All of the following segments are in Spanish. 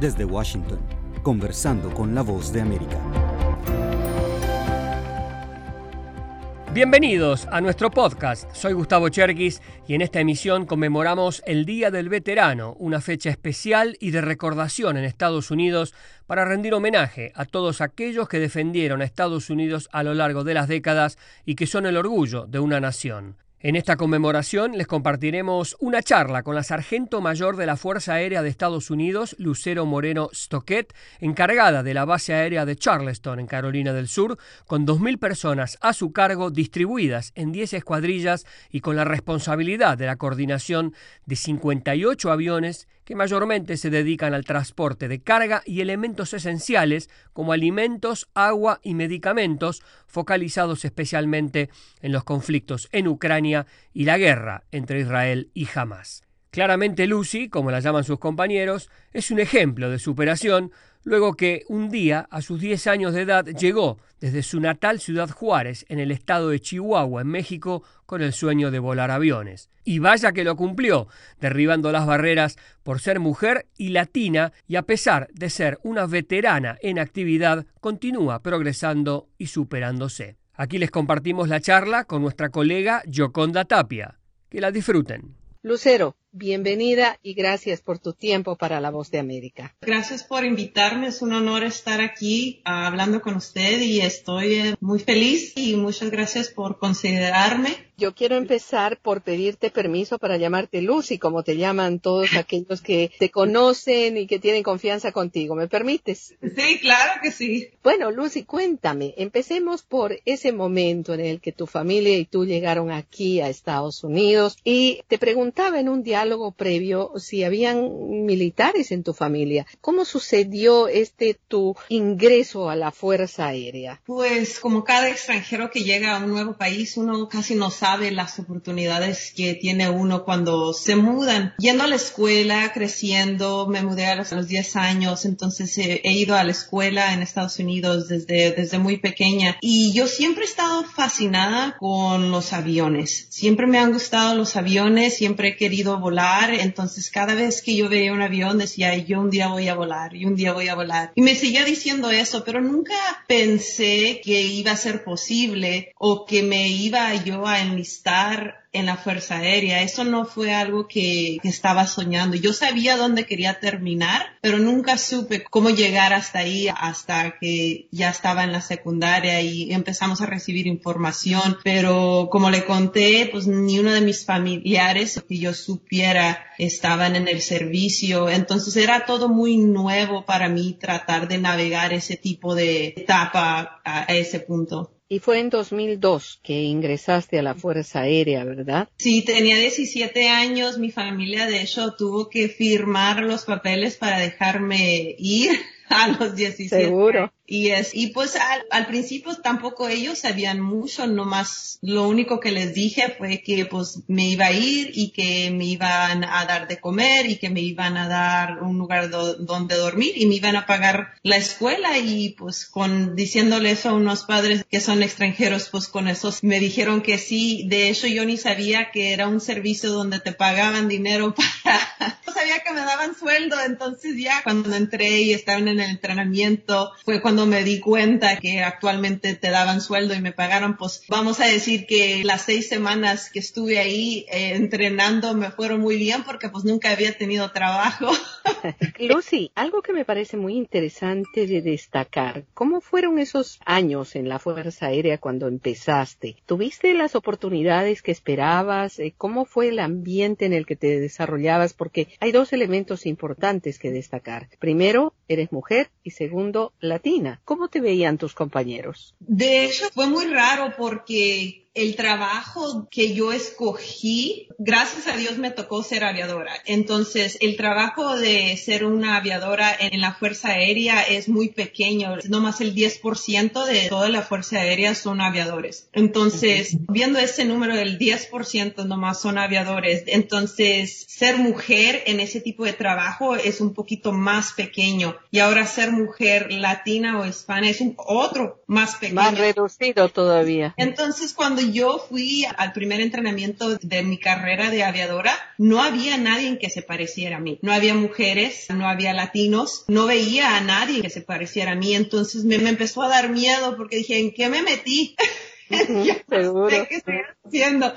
Desde Washington, conversando con la voz de América. Bienvenidos a nuestro podcast. Soy Gustavo Cherkis y en esta emisión conmemoramos el Día del Veterano, una fecha especial y de recordación en Estados Unidos para rendir homenaje a todos aquellos que defendieron a Estados Unidos a lo largo de las décadas y que son el orgullo de una nación. En esta conmemoración les compartiremos una charla con la sargento mayor de la Fuerza Aérea de Estados Unidos, Lucero Moreno Stockett, encargada de la base aérea de Charleston, en Carolina del Sur, con 2.000 personas a su cargo distribuidas en 10 escuadrillas y con la responsabilidad de la coordinación de 58 aviones que mayormente se dedican al transporte de carga y elementos esenciales como alimentos, agua y medicamentos, focalizados especialmente en los conflictos en Ucrania y la guerra entre Israel y Hamas. Claramente Lucy, como la llaman sus compañeros, es un ejemplo de superación, luego que un día, a sus 10 años de edad, llegó desde su natal ciudad Juárez, en el estado de Chihuahua, en México, con el sueño de volar aviones. Y vaya que lo cumplió, derribando las barreras por ser mujer y latina, y a pesar de ser una veterana en actividad, continúa progresando y superándose. Aquí les compartimos la charla con nuestra colega Yoconda Tapia. Que la disfruten. Lucero, Bienvenida y gracias por tu tiempo para La Voz de América. Gracias por invitarme. Es un honor estar aquí uh, hablando con usted y estoy eh, muy feliz y muchas gracias por considerarme. Yo quiero empezar por pedirte permiso para llamarte Lucy, como te llaman todos aquellos que te conocen y que tienen confianza contigo. ¿Me permites? Sí, claro que sí. Bueno, Lucy, cuéntame. Empecemos por ese momento en el que tu familia y tú llegaron aquí a Estados Unidos y te preguntaba en un día diálogo previo si habían militares en tu familia. ¿Cómo sucedió este tu ingreso a la Fuerza Aérea? Pues como cada extranjero que llega a un nuevo país, uno casi no sabe las oportunidades que tiene uno cuando se mudan. Yendo a la escuela, creciendo, me mudé a los, 10 años, entonces he, he ido a la escuela en Estados Unidos desde, desde muy pequeña y yo siempre he estado fascinada con los aviones. Siempre me han gustado los aviones, siempre he querido volar volar, entonces cada vez que yo veía un avión decía, yo un día voy a volar, y un día voy a volar. Y me seguía diciendo eso, pero nunca pensé que iba a ser posible o que me iba yo a enlistar en la Fuerza Aérea. Eso no fue algo que, estaba soñando. Yo sabía dónde quería terminar, pero nunca supe cómo llegar hasta ahí, hasta que ya estaba en la secundaria y empezamos a recibir información. Pero como le conté, pues ni uno de mis familiares que yo supiera estaban en el servicio. Entonces era todo muy nuevo para mí tratar de navegar ese tipo de etapa a ese punto. Y fue en 2002 que ingresaste a la Fuerza Aérea, ¿verdad? Sí, tenía 17 años. Mi familia, de hecho, tuvo que firmar los papeles para dejarme ir a los 17. Seguro. Y es, y pues al, al, principio tampoco ellos sabían mucho, nomás lo único que les dije fue que pues me iba a ir y que me iban a dar de comer y que me iban a dar un lugar do, donde dormir y me iban a pagar la escuela y pues con diciéndole eso a unos padres que son extranjeros, pues con eso me dijeron que sí. De hecho yo ni sabía que era un servicio donde te pagaban dinero para, sabía que me daban sueldo, entonces ya cuando entré y estaban en el entrenamiento fue cuando me di cuenta que actualmente te daban sueldo y me pagaron, pues vamos a decir que las seis semanas que estuve ahí eh, entrenando me fueron muy bien porque pues nunca había tenido trabajo. Lucy, algo que me parece muy interesante de destacar, ¿cómo fueron esos años en la Fuerza Aérea cuando empezaste? ¿Tuviste las oportunidades que esperabas? Eh, ¿Cómo fue el ambiente en el que te desarrollabas? Porque hay dos elementos importantes que destacar. Primero, eres mujer y segundo, latina. ¿Cómo te veían tus compañeros? De hecho, fue muy raro porque el trabajo que yo escogí, gracias a Dios me tocó ser aviadora. Entonces, el trabajo de ser una aviadora en la Fuerza Aérea es muy pequeño. No más el 10% de toda la Fuerza Aérea son aviadores. Entonces, viendo ese número del 10% nomás son aviadores. Entonces, ser mujer en ese tipo de trabajo es un poquito más pequeño. Y ahora ser mujer latina o hispana es un otro más pequeño. Más reducido todavía. Entonces, cuando yo fui al primer entrenamiento de mi carrera de aviadora, no había nadie que se pareciera a mí. No había mujeres, no había latinos, no veía a nadie que se pareciera a mí. Entonces me, me empezó a dar miedo porque dije, ¿en qué me metí? Seguro. qué estoy haciendo.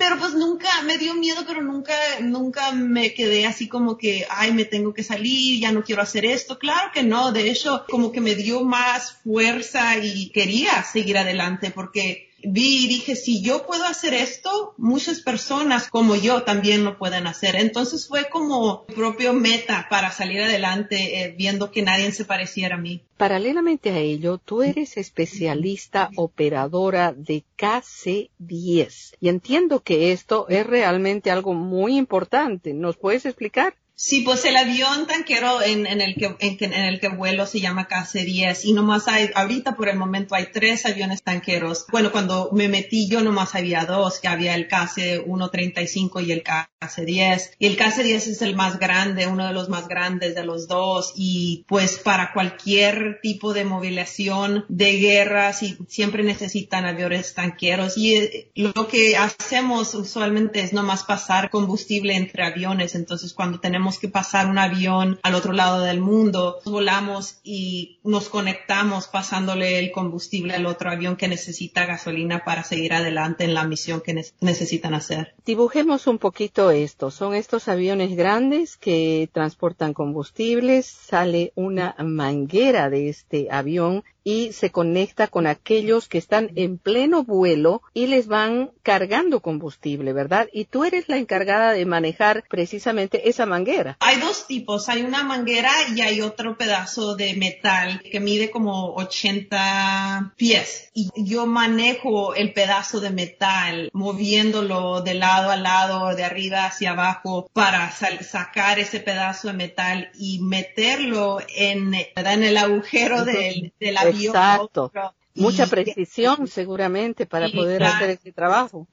Pero pues nunca, me dio miedo, pero nunca, nunca me quedé así como que, ay, me tengo que salir, ya no quiero hacer esto. Claro que no, de hecho, como que me dio más fuerza y quería seguir adelante porque vi y dije, si yo puedo hacer esto, muchas personas como yo también lo pueden hacer. Entonces fue como propio meta para salir adelante eh, viendo que nadie se pareciera a mí. Paralelamente a ello, tú eres especialista operadora de KC-10 y entiendo que esto es realmente algo muy importante. ¿Nos puedes explicar? Sí, pues el avión tanquero en, el que, en, el que vuelo se llama KC-10 y nomás hay, ahorita por el momento hay tres aviones tanqueros. Bueno, cuando me metí yo nomás había dos, que había el KC-135 y el KC-10. Y el KC-10 es el más grande, uno de los más grandes de los dos y pues para cualquier tipo de movilización de guerra sí, siempre necesitan aviones tanqueros y eh, lo que hacemos usualmente es nomás pasar combustible entre aviones. Entonces cuando tenemos que pasar un avión al otro lado del mundo, volamos y nos conectamos pasándole el combustible al otro avión que necesita gasolina para seguir adelante en la misión que necesitan hacer. Dibujemos un poquito esto. Son estos aviones grandes que transportan combustibles, sale una manguera de este avión y se conecta con aquellos que están en pleno vuelo y les van cargando combustible, ¿verdad? Y tú eres la encargada de manejar precisamente esa manguera. Hay dos tipos, hay una manguera y hay otro pedazo de metal que mide como 80 pies y yo manejo el pedazo de metal moviéndolo de lado a lado, de arriba hacia abajo para sacar ese pedazo de metal y meterlo en, en el agujero del, del avión Exacto. Mucha precisión seguramente para poder hacer este trabajo.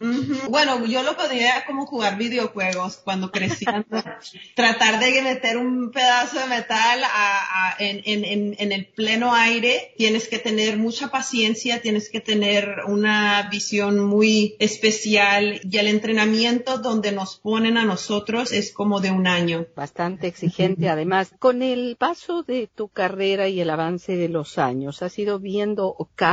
Bueno, yo lo podría como jugar videojuegos cuando crecía. Tratar de meter un pedazo de metal en, el pleno aire. Tienes que tener mucha paciencia, tienes que tener una visión muy especial y el entrenamiento donde nos ponen a nosotros es como de un año. Bastante exigente además. Con el paso de tu carrera y el avance de los años, ¿has ido viendo cambios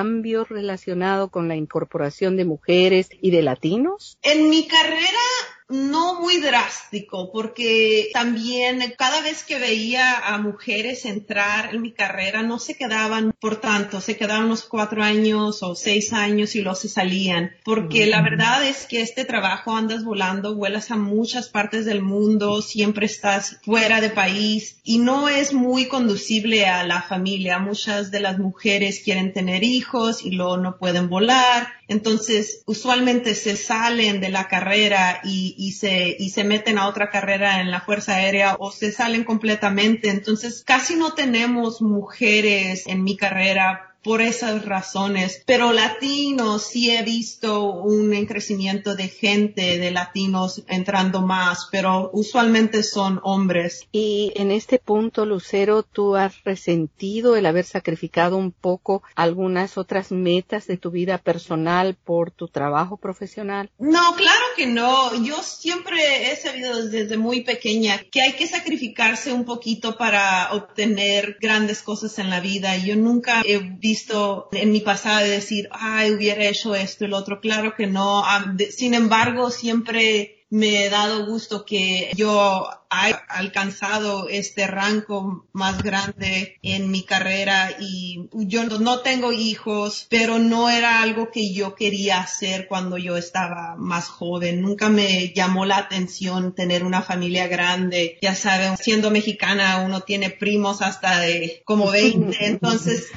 relacionados con la incorporación de mujeres y de latinos? En mi carrera no muy drástico, porque también cada vez que veía a mujeres entrar en mi carrera, no se quedaban por tanto, se quedaban unos cuatro años o seis años y luego se salían, porque la verdad es que este trabajo andas volando, vuelas a muchas partes del mundo, siempre estás fuera de país y no es muy conducible a la familia. Muchas de las mujeres quieren tener hijos y luego no pueden volar, entonces usualmente se salen de la carrera y y, se, y se meten a otra carrera en la Fuerza Aérea o se salen completamente. Entonces, casi no tenemos mujeres en mi carrera por esas razones. Pero latinos sí he visto un crecimiento de gente, de latinos entrando más, pero usualmente son hombres. Y en este punto, Lucero, ¿tú has resentido el haber sacrificado un poco algunas otras metas de tu vida personal por tu trabajo profesional? No, claro que no. Yo siempre he sabido desde muy pequeña que hay que sacrificarse un poquito para obtener grandes cosas en la vida. Yo nunca he visto visto en mi pasado de decir, ay, hubiera hecho esto lo otro. Claro que no. Ah, sin embargo, siempre me he dado gusto que yo he alcanzado este rango más grande en mi carrera y yo no tengo hijos, pero no era algo que yo quería hacer cuando yo estaba más joven. Nunca me llamó la atención tener una familia grande. Ya saben, siendo mexicana uno tiene primos hasta de como 20, entonces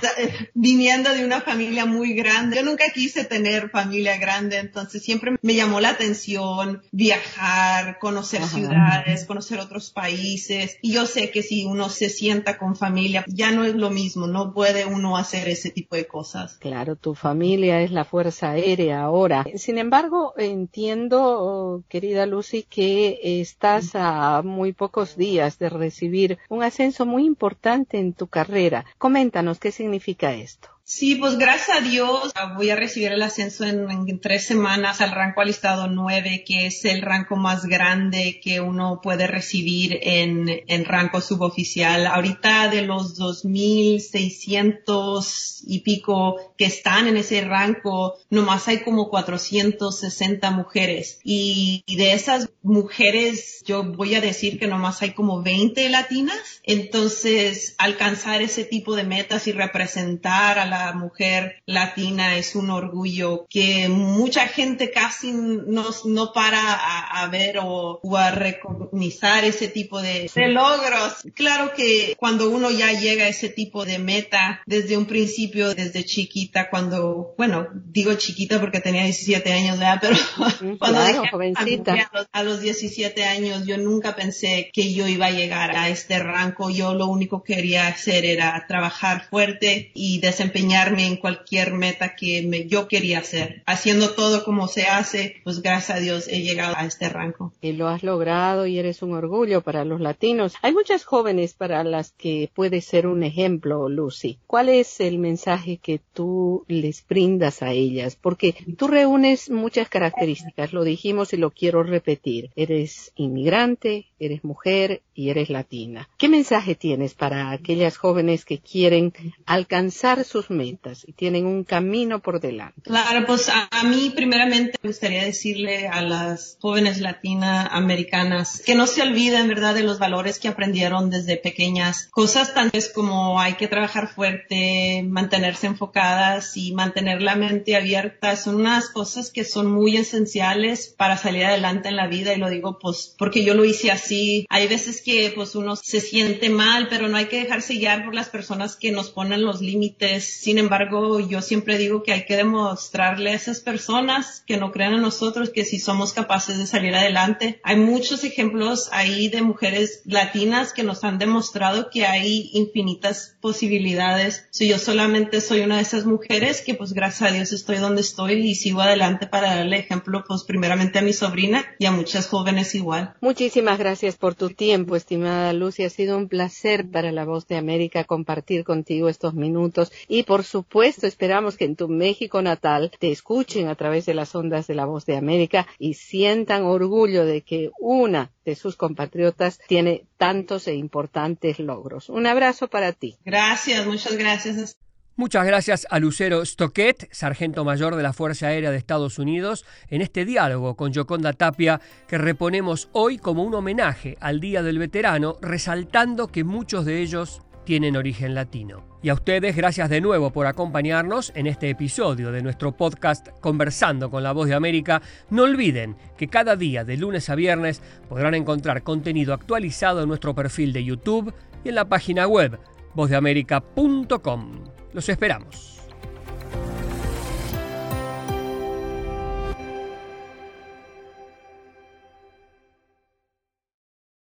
viniendo de una familia muy grande, yo nunca quise tener familia grande, entonces siempre me llamó la atención viajar, conocer ciudades, conocer otros países. Y yo sé que si uno se sienta con familia, ya no es lo mismo, no puede uno hacer ese tipo de cosas. Claro, tu familia es la Fuerza Aérea ahora. Sin embargo, entiendo, querida Lucy, que estás a muy pocos días de recibir un ascenso muy importante en tu carrera. Coméntanos qué significa esto. Sí, pues gracias a Dios voy a recibir el ascenso en, tres semanas al rango alistado 9, que es el rango más grande que uno puede recibir en, en rango suboficial. Ahorita de los 2.600 y pico que están en ese rango, nomás hay como 460 mujeres. Y, y de esas mujeres, yo voy a decir que nomás hay como 20 latinas. Entonces, alcanzar ese tipo de metas y representar a la mujer latina es un orgullo que mucha gente casi no, no para a, ver o, a reconocer ese tipo de, logros. Claro que cuando uno ya llega a ese tipo de meta desde un principio, desde chiquita, cuando, bueno, digo chiquita porque tenía 17 años, ¿verdad? Pero cuando a, los, 17 años yo nunca pensé que yo iba a llegar a este rango. Yo lo único que quería hacer era trabajar fuerte y desempeñar en cualquier meta que yo quería hacer. Haciendo todo como se hace, pues gracias a Dios he llegado a este rango. Y lo has logrado y eres un orgullo para los latinos. Hay muchas jóvenes para las que puede ser un ejemplo, Lucy. ¿Cuál es el mensaje que tú les brindas a ellas? Porque tú reúnes muchas características, lo dijimos y lo quiero repetir. Eres inmigrante, eres mujer y eres latina. ¿Qué mensaje tienes para aquellas jóvenes que quieren alcanzar sus metas y tienen un camino por delante. Claro, pues a, mí primeramente me gustaría decirle a las jóvenes latinoamericanas que no se olviden, ¿verdad?, de los valores que aprendieron desde pequeñas. Cosas tan como hay que trabajar fuerte, mantenerse enfocadas y mantener la mente abierta son unas cosas que son muy esenciales para salir adelante en la vida y lo digo pues porque yo lo hice así. Hay veces que pues uno se siente mal, pero no hay que dejarse guiar por las personas que nos ponen los límites sin embargo, yo siempre digo que hay que demostrarle a esas personas que no crean en nosotros que si somos capaces de salir adelante. Hay muchos ejemplos ahí de mujeres latinas que nos han demostrado que hay infinitas posibilidades. Si yo solamente soy una de esas mujeres que pues gracias a Dios estoy donde estoy y sigo adelante para darle ejemplo pues primeramente a mi sobrina y a muchas jóvenes igual. Muchísimas gracias por tu tiempo, estimada Lucy. Ha sido un placer para la Voz de América compartir contigo estos minutos y por por supuesto, esperamos que en tu México natal te escuchen a través de las ondas de la voz de América y sientan orgullo de que una de sus compatriotas tiene tantos e importantes logros. Un abrazo para ti. Gracias, muchas gracias. Muchas gracias a Lucero Stoquet, sargento mayor de la Fuerza Aérea de Estados Unidos, en este diálogo con Yoconda Tapia que reponemos hoy como un homenaje al Día del Veterano, resaltando que muchos de ellos tienen origen latino. Y a ustedes, gracias de nuevo por acompañarnos en este episodio de nuestro podcast Conversando con la Voz de América. No olviden que cada día, de lunes a viernes, podrán encontrar contenido actualizado en nuestro perfil de YouTube y en la página web vozdeamerica.com. Los esperamos.